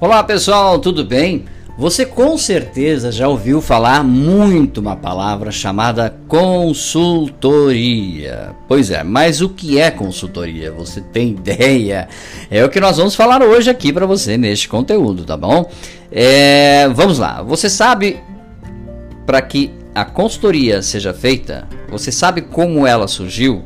Olá pessoal, tudo bem? Você com certeza já ouviu falar muito uma palavra chamada consultoria. Pois é, mas o que é consultoria? Você tem ideia? É o que nós vamos falar hoje aqui para você neste conteúdo, tá bom? É, vamos lá. Você sabe para que a consultoria seja feita? Você sabe como ela surgiu?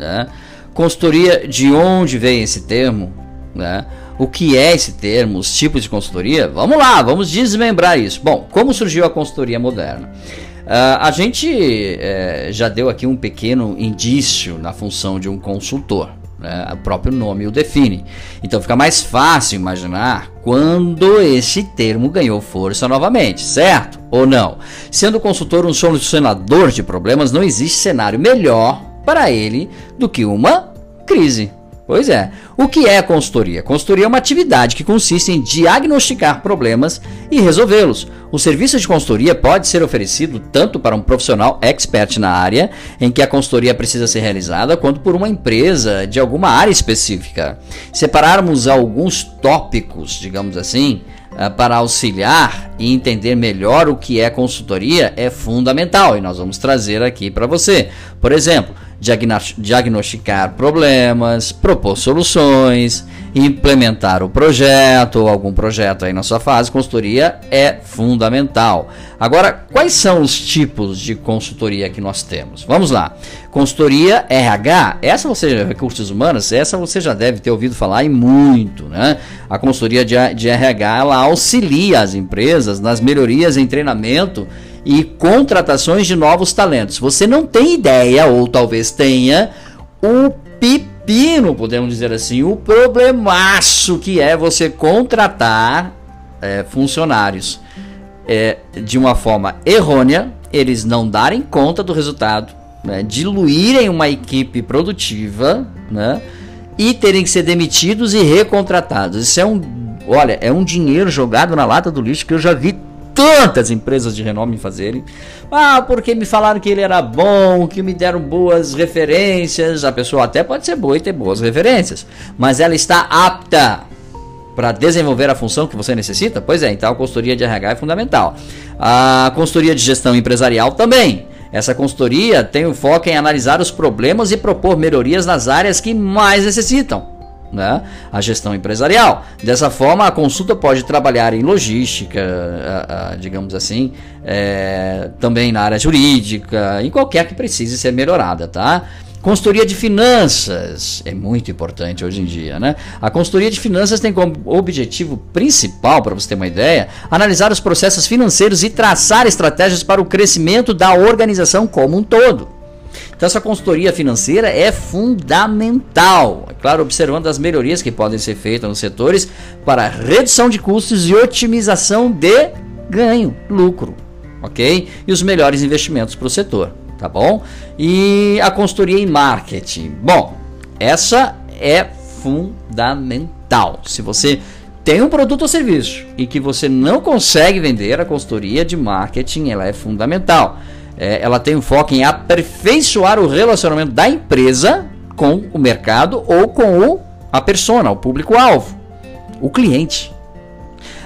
Né? Consultoria, de onde vem esse termo? Né? O que é esse termo, os tipos de consultoria? Vamos lá, vamos desmembrar isso. Bom, como surgiu a consultoria moderna? Uh, a gente eh, já deu aqui um pequeno indício na função de um consultor. Né? O próprio nome o define. Então fica mais fácil imaginar quando esse termo ganhou força novamente, certo? Ou não? Sendo o consultor um solucionador de problemas, não existe cenário melhor para ele do que uma crise. Pois é. O que é consultoria? Consultoria é uma atividade que consiste em diagnosticar problemas e resolvê-los. O serviço de consultoria pode ser oferecido tanto para um profissional expert na área em que a consultoria precisa ser realizada, quanto por uma empresa de alguma área específica. Separarmos alguns tópicos, digamos assim, eh, para auxiliar e entender melhor o que é consultoria é fundamental e nós vamos trazer aqui para você. Por exemplo, diagnosticar problemas, propor soluções, implementar o projeto ou algum projeto aí na sua fase, consultoria é fundamental. Agora, quais são os tipos de consultoria que nós temos? Vamos lá. Consultoria RH, essa você, recursos humanos, essa você já deve ter ouvido falar e muito, né? A consultoria de, de RH, ela auxilia as empresas nas melhorias em treinamento e contratações de novos talentos. Você não tem ideia, ou talvez tenha, o pepino, podemos dizer assim, o problemaço que é você contratar é, funcionários é, de uma forma errônea, eles não darem conta do resultado, né, diluírem uma equipe produtiva, né, e terem que ser demitidos e recontratados. Isso é um, olha, é um dinheiro jogado na lata do lixo que eu já vi tantas empresas de renome fazerem. Ah, porque me falaram que ele era bom, que me deram boas referências. A pessoa até pode ser boa e ter boas referências, mas ela está apta para desenvolver a função que você necessita? Pois é, então a consultoria de RH é fundamental. A consultoria de gestão empresarial também. Essa consultoria tem o foco em analisar os problemas e propor melhorias nas áreas que mais necessitam né, a gestão empresarial. Dessa forma, a consulta pode trabalhar em logística, digamos assim, é, também na área jurídica, em qualquer que precise ser melhorada, tá? Consultoria de finanças é muito importante hoje em dia, né? A consultoria de finanças tem como objetivo principal, para você ter uma ideia, analisar os processos financeiros e traçar estratégias para o crescimento da organização como um todo. Então essa consultoria financeira é fundamental, é claro, observando as melhorias que podem ser feitas nos setores para redução de custos e otimização de ganho, lucro, ok? E os melhores investimentos para o setor, tá bom? E a consultoria em marketing, bom, essa é fundamental. Se você tem um produto ou serviço e que você não consegue vender, a consultoria de marketing ela é fundamental é, ela tem um foco em aperfeiçoar o relacionamento da empresa com o mercado ou com o, a persona, o público-alvo, o cliente.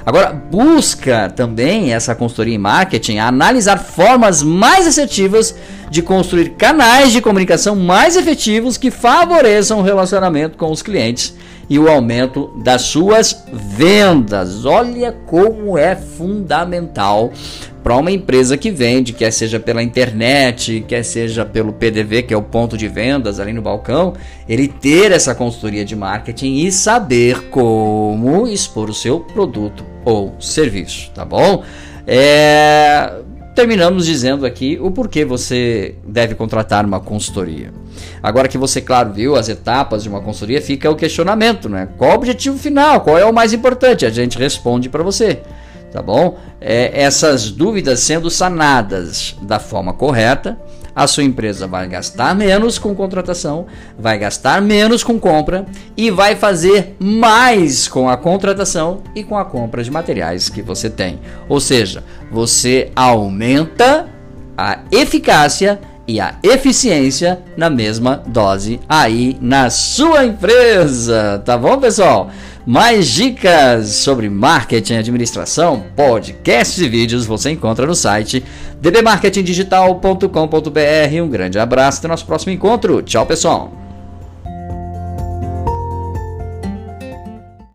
Agora, busca também essa consultoria em marketing analisar formas mais assertivas de construir canais de comunicação mais efetivos que favoreçam o relacionamento com os clientes e o aumento das suas vendas. Olha como é fundamental para uma empresa que vende, quer seja pela internet, quer seja pelo PDV, que é o ponto de vendas ali no balcão, ele ter essa consultoria de marketing e saber como expor o seu produto ou serviço, tá bom? É... Terminamos dizendo aqui o porquê você deve contratar uma consultoria. Agora que você, claro, viu as etapas de uma consultoria, fica o questionamento, né? Qual o objetivo final? Qual é o mais importante? A gente responde para você tá bom? É, essas dúvidas sendo sanadas da forma correta, a sua empresa vai gastar menos com contratação, vai gastar menos com compra e vai fazer mais com a contratação e com a compra de materiais que você tem. Ou seja, você aumenta a eficácia e a eficiência na mesma dose aí na sua empresa, tá bom, pessoal? Mais dicas sobre marketing administração, podcasts e vídeos você encontra no site dbmarketingdigital.com.br. Um grande abraço até nosso próximo encontro. Tchau, pessoal.